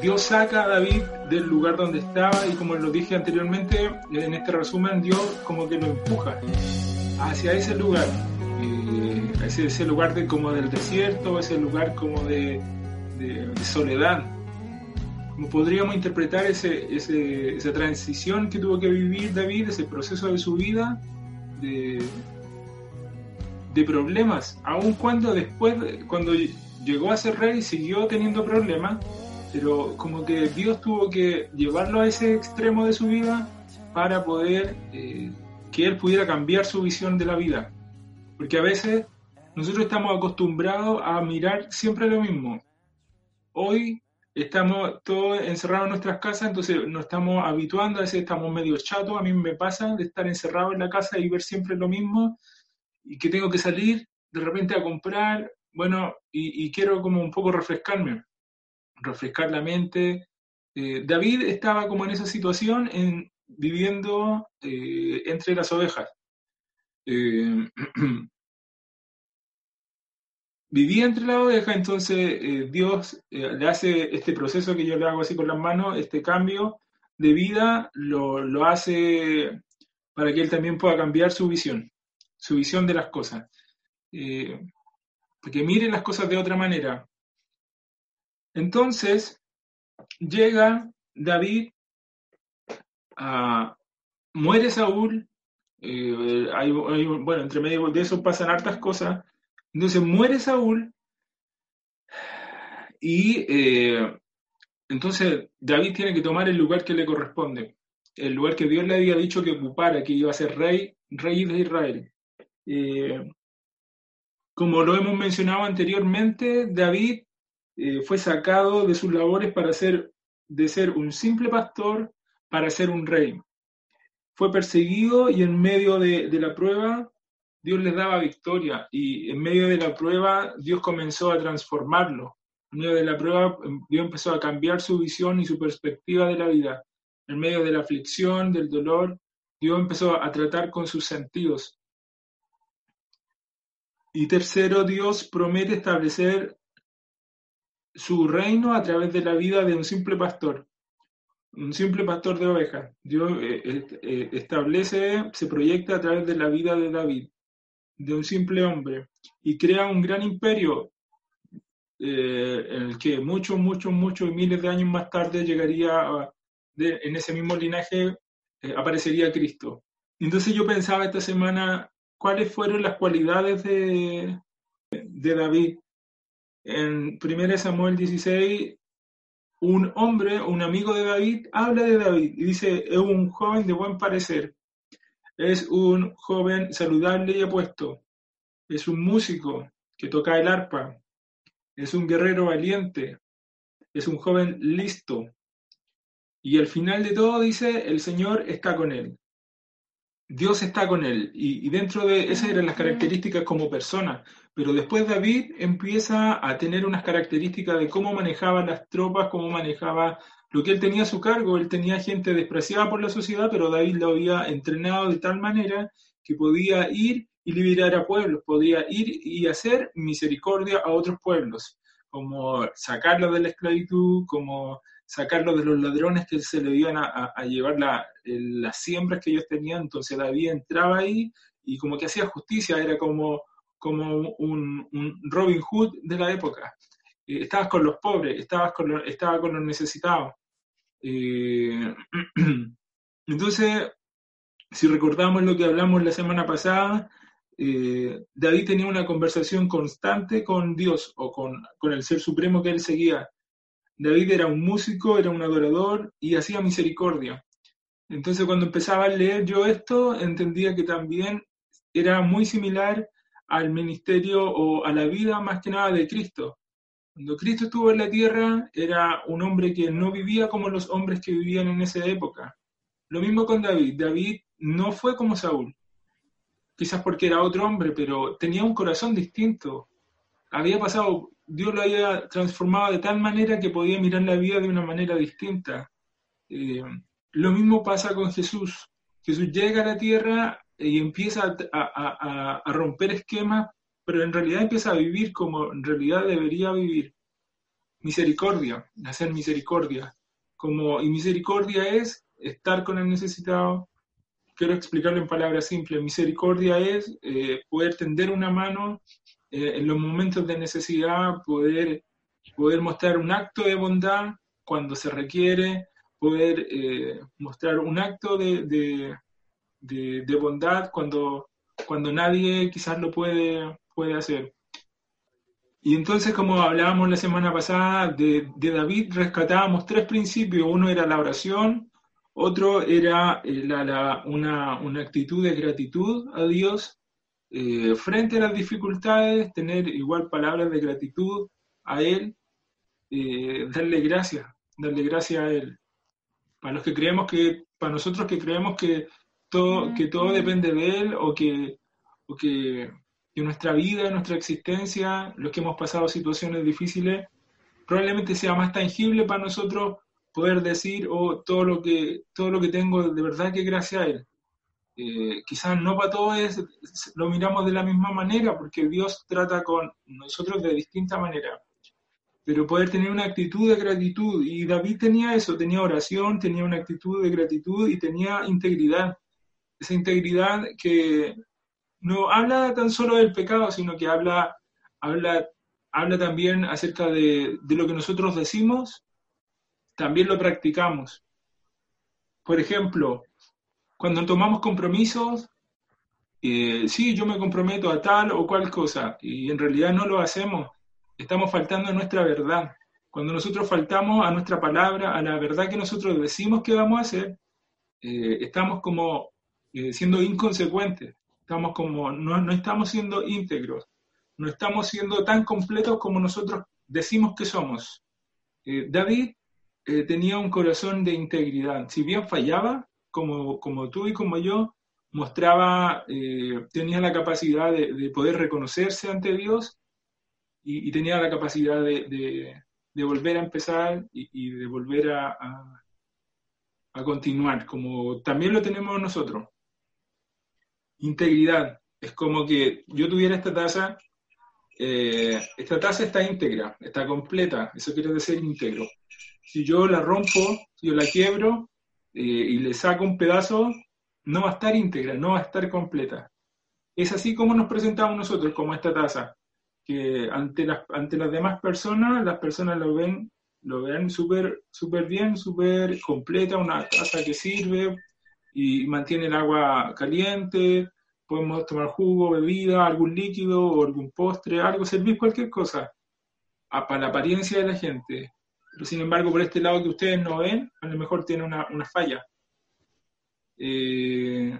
Dios saca a David del lugar donde estaba y como lo dije anteriormente, en este resumen, Dios como que lo empuja hacia ese lugar, eh, ese, ese, lugar de, como del desierto, ese lugar como de, soledad. Como podríamos interpretar ese, esa transición que tuvo que vivir David, ese proceso de su vida, de, de problemas, aun cuando después, cuando llegó a ser rey, siguió teniendo problemas, pero como que Dios tuvo que llevarlo a ese extremo de su vida para poder eh, que él pudiera cambiar su visión de la vida. Porque a veces nosotros estamos acostumbrados a mirar siempre lo mismo. Hoy estamos todos encerrados en nuestras casas, entonces nos estamos habituando, a veces estamos medio chatos, a mí me pasa de estar encerrado en la casa y ver siempre lo mismo, y que tengo que salir de repente a comprar, bueno, y, quiero como un poco refrescarme, refrescar la mente. Eh, David estaba como en esa situación, en, viviendo eh, entre las ovejas. Eh, vivía entre las ovejas, entonces Dios le hace este proceso que yo le hago así con las manos, este cambio de vida, lo, lo hace para que él también pueda cambiar su visión su visión de las cosas. Eh, que miren las cosas de otra manera. Entonces, llega David, a, muere Saúl, eh, bueno, entre medio de eso pasan hartas cosas, entonces muere Saúl y eh, entonces David tiene que tomar el lugar que le corresponde, el lugar que Dios le había dicho que ocupara, que iba a ser rey, rey de Israel. Eh, como lo hemos mencionado anteriormente, David eh, fue sacado de sus labores para ser, de ser un simple pastor para ser un rey. Fue perseguido y en medio de, de la prueba Dios le daba victoria y en medio de la prueba Dios comenzó a transformarlo. En medio de la prueba Dios empezó a cambiar su visión y su perspectiva de la vida. En medio de la aflicción, del dolor, Dios empezó a tratar con sus sentidos. Y tercero, Dios promete establecer su reino a través de la vida de un simple pastor, un simple pastor de ovejas. Dios eh, eh, establece, se proyecta a través de la vida de David, de un simple hombre, y crea un gran imperio eh, en el que muchos, muchos, muchos miles de años más tarde llegaría en ese mismo linaje, aparecería Cristo. Entonces yo pensaba esta semana cuáles fueron las cualidades de, de David. En 1 Samuel 16, un hombre, un amigo de David, habla de David y dice, es un joven de buen parecer, es un joven saludable y apuesto, es un músico que toca el arpa, es un guerrero valiente, es un joven listo. Y al final de todo dice, el Señor está con él. Dios está con él. Y, dentro de esas eran las características como persona, pero después David empieza a tener unas características de cómo manejaba las tropas, cómo manejaba lo que él tenía a su cargo, él tenía gente despreciada por la sociedad, pero David lo había entrenado de tal manera que podía ir y liberar a pueblos, podía ir y hacer misericordia a otros pueblos, como sacarlos de la esclavitud, como sacarlo de los ladrones que se le iban a, llevar las siembras que ellos tenían. Entonces David entraba ahí y como que hacía justicia, era como, como un, Robin Hood de la época. Eh, estabas con los pobres, estabas con estaba con los necesitados. Eh, entonces, si recordamos lo que hablamos la semana pasada, eh, David tenía una conversación constante con Dios o con, con, el Ser Supremo que él seguía. David era un músico, era un adorador y hacía misericordia. Entonces cuando empezaba a leer yo esto, entendía que también era muy similar al ministerio o a la vida más que nada de Cristo. Cuando Cristo estuvo en la tierra, era un hombre que no vivía como los hombres que vivían en esa época. Lo mismo con David. David no fue como Saúl. Quizás porque era otro hombre, pero tenía un corazón distinto. Había pasado Dios lo había transformado de tal manera que podía mirar la vida de una manera distinta. Eh, lo mismo pasa con Jesús. Jesús llega a la tierra y empieza a, romper esquemas, pero en realidad empieza a vivir como en realidad debería vivir. misericordia, hacer misericordia. Como, y misericordia es estar con el necesitado. Quiero explicarlo en palabras simples. Misericordia es eh, poder tender una mano eh, en los momentos de necesidad, poder, poder mostrar un acto de bondad cuando se requiere, poder eh, mostrar un acto de, de, bondad cuando, cuando nadie quizás lo puede, puede hacer. Y entonces, como hablábamos la semana pasada, de, David rescatábamos tres principios. Uno era la oración, otro era eh, la, una, una, actitud de gratitud a Dios eh, frente a las dificultades, tener igual palabras de gratitud a Él, eh, darle gracias, darle gracias a Él. Para los que creemos que, para nosotros que creemos que todo, que todo depende de Él o que, o que que nuestra vida, nuestra existencia, los que hemos pasado situaciones difíciles, probablemente sea más tangible para nosotros poder decir, oh, todo lo que, todo lo que tengo de verdad que gracias a Él. Eh, quizás no para todos lo miramos de la misma manera, porque Dios trata con nosotros de distinta manera. Pero poder tener una actitud de gratitud, y David tenía eso, tenía oración, tenía una actitud de gratitud y tenía integridad. Esa integridad que, no habla tan solo del pecado, sino que habla, habla, habla también acerca de, lo que nosotros decimos, también lo practicamos. Por ejemplo, cuando tomamos compromisos, eh, sí, yo me comprometo a tal o cual cosa, y en realidad no lo hacemos, estamos faltando a nuestra verdad. Cuando nosotros faltamos a nuestra palabra, a la verdad que nosotros decimos que vamos a hacer, eh, estamos como eh, siendo inconsecuentes. Estamos como, no, estamos siendo íntegros, no estamos siendo tan completos como nosotros decimos que somos. Eh, David eh, tenía un corazón de integridad. Si bien fallaba, como, como tú y como yo, mostraba, eh, tenía la capacidad de, poder reconocerse ante Dios y, tenía la capacidad de, volver a empezar y, de volver a, a, continuar, como también lo tenemos nosotros integridad. Es como que yo tuviera esta taza, eh, esta taza está íntegra, está completa, eso quiere decir íntegro. Si yo la rompo, si yo la quiebro eh, y le saco un pedazo, no va a estar íntegra, no va a estar completa. Es así como nos presentamos nosotros, como esta taza, que ante las, ante las demás personas, las personas lo ven lo ven súper super bien, súper completa, una taza que sirve, y mantiene el agua caliente, podemos tomar jugo, bebida, algún líquido o algún postre, algo, servir cualquier cosa para la apariencia de la gente. Pero sin embargo, por este lado que ustedes no ven, a lo mejor tiene una, falla. Eh,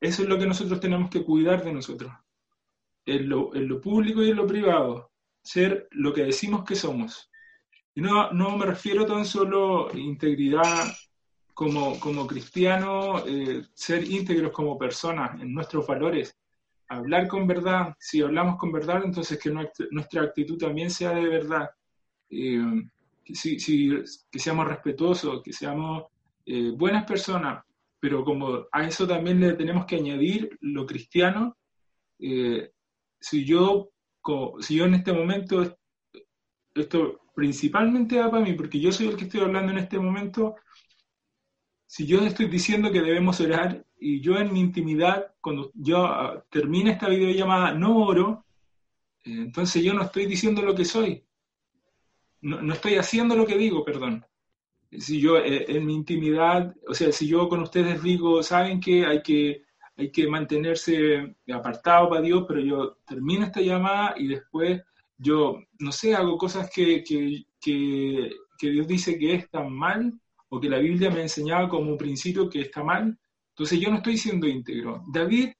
eso es lo que nosotros tenemos que cuidar de nosotros. En lo, en lo, público y en lo privado. Ser lo que decimos que somos. Y no, no me refiero tan solo a integridad como, como cristianos, eh, ser íntegros como personas en nuestros valores, hablar con verdad. Si hablamos con verdad, entonces que nuestra, actitud también sea de verdad. Eh, que seamos respetuosos, que seamos eh, buenas personas, pero como a eso también le tenemos que añadir lo cristiano, si, yo, si yo en este momento, esto principalmente va para mí, porque yo soy el que estoy hablando en este momento, si yo estoy diciendo que debemos orar y yo en mi intimidad, cuando yo ah, termine esta videollamada, no oro, eh, entonces yo no estoy diciendo lo que soy. No, estoy haciendo lo que digo, perdón. Si yo eh, en mi intimidad, o sea, si yo con ustedes digo, saben que hay que, hay que mantenerse apartado para Dios, pero yo termino esta llamada y después yo, no sé, hago cosas que, que, que, que Dios dice que están mal, o que la Biblia me enseñaba como un principio que está mal, entonces yo no estoy siendo íntegro. David,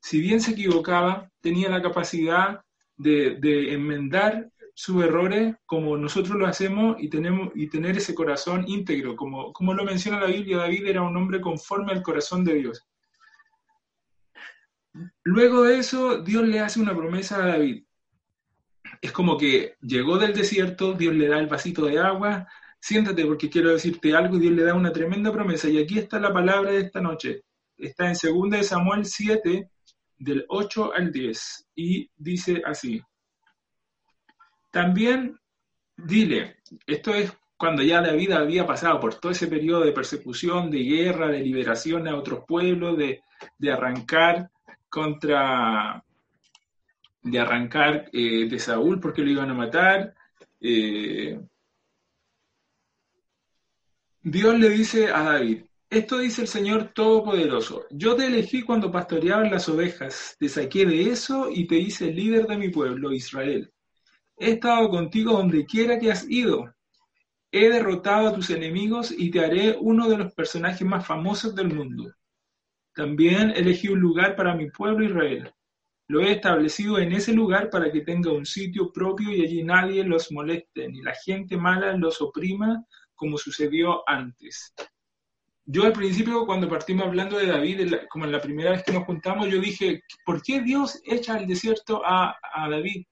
si bien se equivocaba, tenía la capacidad de, enmendar sus errores como nosotros lo hacemos y, tenemos, y tener ese corazón íntegro. Como, como lo menciona la Biblia, David era un hombre conforme al corazón de Dios. Luego de eso, Dios le hace una promesa a David. Es como que llegó del desierto, Dios le da el vasito de agua, siéntate porque quiero decirte algo y Dios le da una tremenda promesa. Y aquí está la palabra de esta noche. Está en 2 de Samuel 7, del 8 al 10, y dice así. También dile, esto es cuando ya David había pasado por todo ese periodo de persecución, de guerra, de liberación a otros pueblos, de, arrancar contra, de arrancar eh, de Saúl porque lo iban a matar. Eh, Dios le dice a David, esto dice el Señor Todopoderoso, yo te elegí cuando pastoreaban las ovejas, te saqué de eso y te hice líder de mi pueblo, Israel. He estado contigo donde quiera que has ido. He derrotado a tus enemigos y te haré uno de los personajes más famosos del mundo. También elegí un lugar para mi pueblo Israel. Lo he establecido en ese lugar para que tenga un sitio propio y allí nadie los moleste, ni la gente mala los oprima como sucedió antes. Yo al principio, cuando partimos hablando de David, como en la primera vez que nos juntamos, yo dije, ¿por qué Dios echa al desierto a, a David?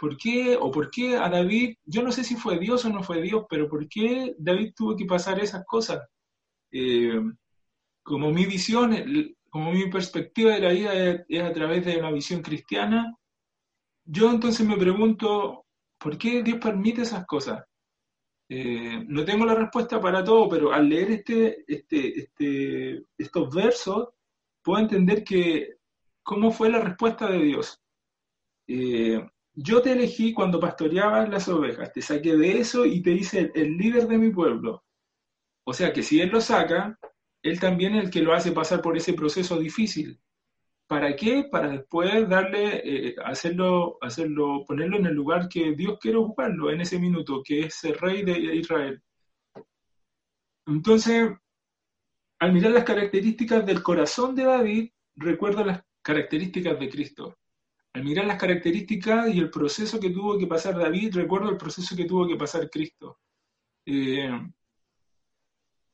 ¿Por qué o por qué a David, yo no sé si fue Dios o no fue Dios, pero por qué David tuvo que pasar esas cosas? Eh, como mi visión, como mi perspectiva de la vida es, a través de una visión cristiana, yo entonces me pregunto, ¿por qué Dios permite esas cosas? Eh, no tengo la respuesta para todo, pero al leer este, este, este, estos versos, puedo entender que cómo fue la respuesta de Dios. Eh, yo te elegí cuando pastoreabas las ovejas, te saqué de eso y te hice el, líder de mi pueblo. O sea que si Él lo saca, Él también es el que lo hace pasar por ese proceso difícil. ¿Para qué? Para después darle, eh, hacerlo, hacerlo, ponerlo en el lugar que Dios quiere ocuparlo en ese minuto, que es el rey de Israel. Entonces, al mirar las características del corazón de David, recuerdo las características de Cristo al mirar las características y el proceso que tuvo que pasar David, recuerdo el proceso que tuvo que pasar Cristo. Eh,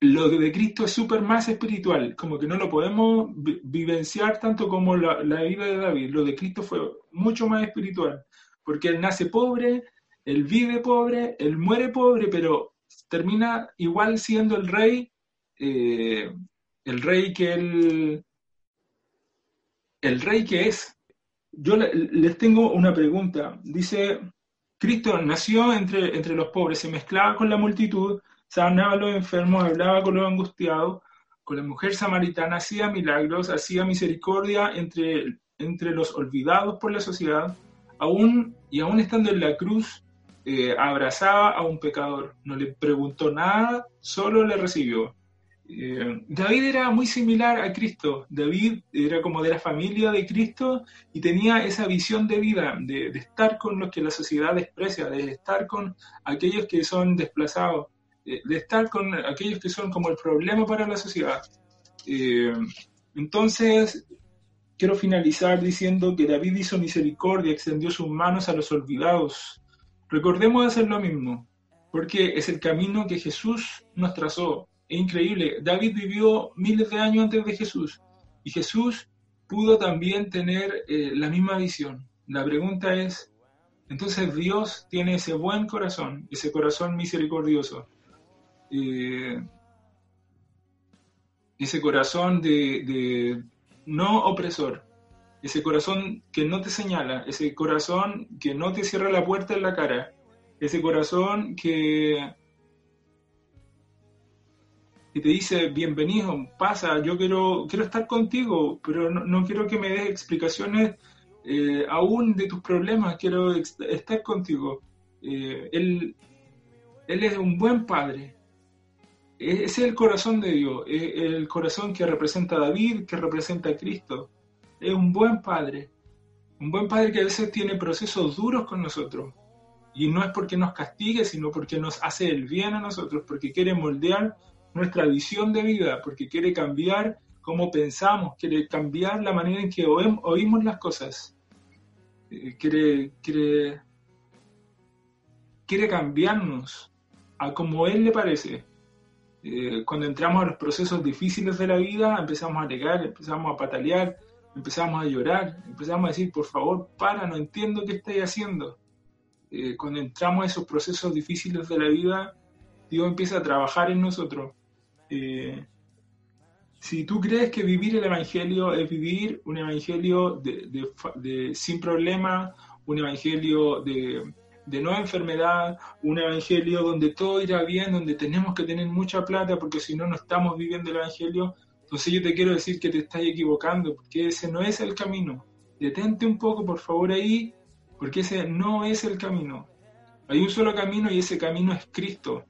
lo de Cristo es súper más espiritual, como que no lo podemos vivenciar tanto como la, vida de David. Lo de Cristo fue mucho más espiritual, porque él nace pobre, él vive pobre, él muere pobre, pero termina igual siendo el rey, eh, el rey que él, el rey que es, yo les tengo una pregunta. Dice, Cristo nació entre, entre los pobres, se mezclaba con la multitud, sanaba a los enfermos, hablaba con los angustiados, con la mujer samaritana, hacía milagros, hacía misericordia entre, entre los olvidados por la sociedad, aún, y aún estando en la cruz, eh, abrazaba a un pecador, no le preguntó nada, solo le recibió. Eh, David era muy similar a Cristo. David era como de la familia de Cristo y tenía esa visión de vida, de, estar con los que la sociedad desprecia, de estar con aquellos que son desplazados, de, estar con aquellos que son como el problema para la sociedad. Eh, entonces, quiero finalizar diciendo que David hizo misericordia, extendió sus manos a los olvidados. Recordemos hacer lo mismo, porque es el camino que Jesús nos trazó es increíble. David vivió miles de años antes de Jesús y Jesús pudo también tener eh, la misma visión. La pregunta es, entonces Dios tiene ese buen corazón, ese corazón misericordioso, eh, ese corazón de, no opresor, ese corazón que no te señala, ese corazón que no te cierra la puerta en la cara, ese corazón que y te dice, bienvenido, pasa, yo quiero, quiero estar contigo, pero no, quiero que me des explicaciones eh, aún de tus problemas, quiero estar contigo. Eh, él, él es un buen padre. Ese es el corazón de Dios, el corazón que representa a David, que representa a Cristo. Es un buen padre, un buen padre que a veces tiene procesos duros con nosotros. Y no es porque nos castigue, sino porque nos hace el bien a nosotros, porque quiere moldear nuestra visión de vida, porque quiere cambiar cómo pensamos, quiere cambiar la manera en que oímos las cosas, eh, quiere, quiere, quiere cambiarnos a como Él le parece. Eh, cuando entramos a los procesos difíciles de la vida, empezamos a negar, empezamos a patalear, empezamos a llorar, empezamos a decir, por favor, para, no entiendo qué estáis haciendo. Eh, cuando entramos a esos procesos difíciles de la vida, Dios empieza a trabajar en nosotros eh, si tú crees que vivir el Evangelio es vivir un Evangelio de, sin problema, un Evangelio de, de no enfermedad, un evangelio donde todo irá bien, donde tenemos que tener mucha plata porque si no, no estamos viviendo el evangelio. Entonces yo te quiero decir que te estás equivocando, porque ese no es el camino. Detente un poco, por favor, ahí, porque ese no es el camino. Hay un solo camino y ese camino es Cristo.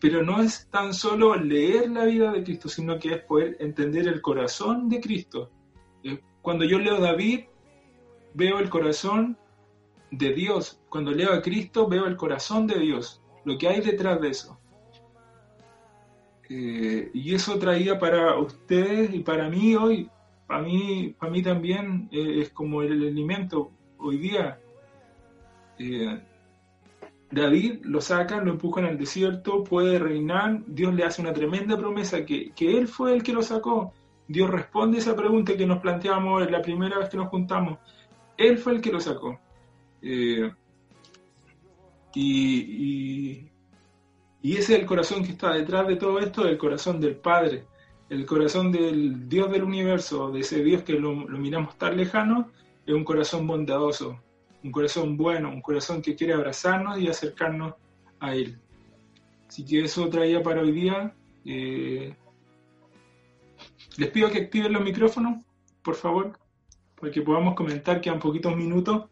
Pero no es tan solo leer la vida de Cristo, sino que es poder entender el corazón de Cristo. Eh, cuando yo leo David, veo el corazón de Dios. Cuando leo a Cristo, veo el corazón de Dios, lo que hay detrás de eso. Eh, y eso traía para ustedes y para mí hoy, para mí, para mí también eh, es como el alimento hoy día. Eh, David lo sacan, lo empujan al desierto, puede reinar, Dios le hace una tremenda promesa que, que él fue el que lo sacó. Dios responde esa pregunta que nos planteamos la primera vez que nos juntamos. Él fue el que lo sacó. Eh, y, ese es el corazón que está detrás de todo esto, el corazón del Padre, el corazón del Dios del universo, de ese Dios que lo, miramos tan lejano, es un corazón bondadoso, un corazón bueno, un corazón que quiere abrazarnos y acercarnos a Él. Así que eso traía para hoy día. Eh, les pido que activen los micrófonos, por favor, para que podamos comentar, quedan poquitos minutos.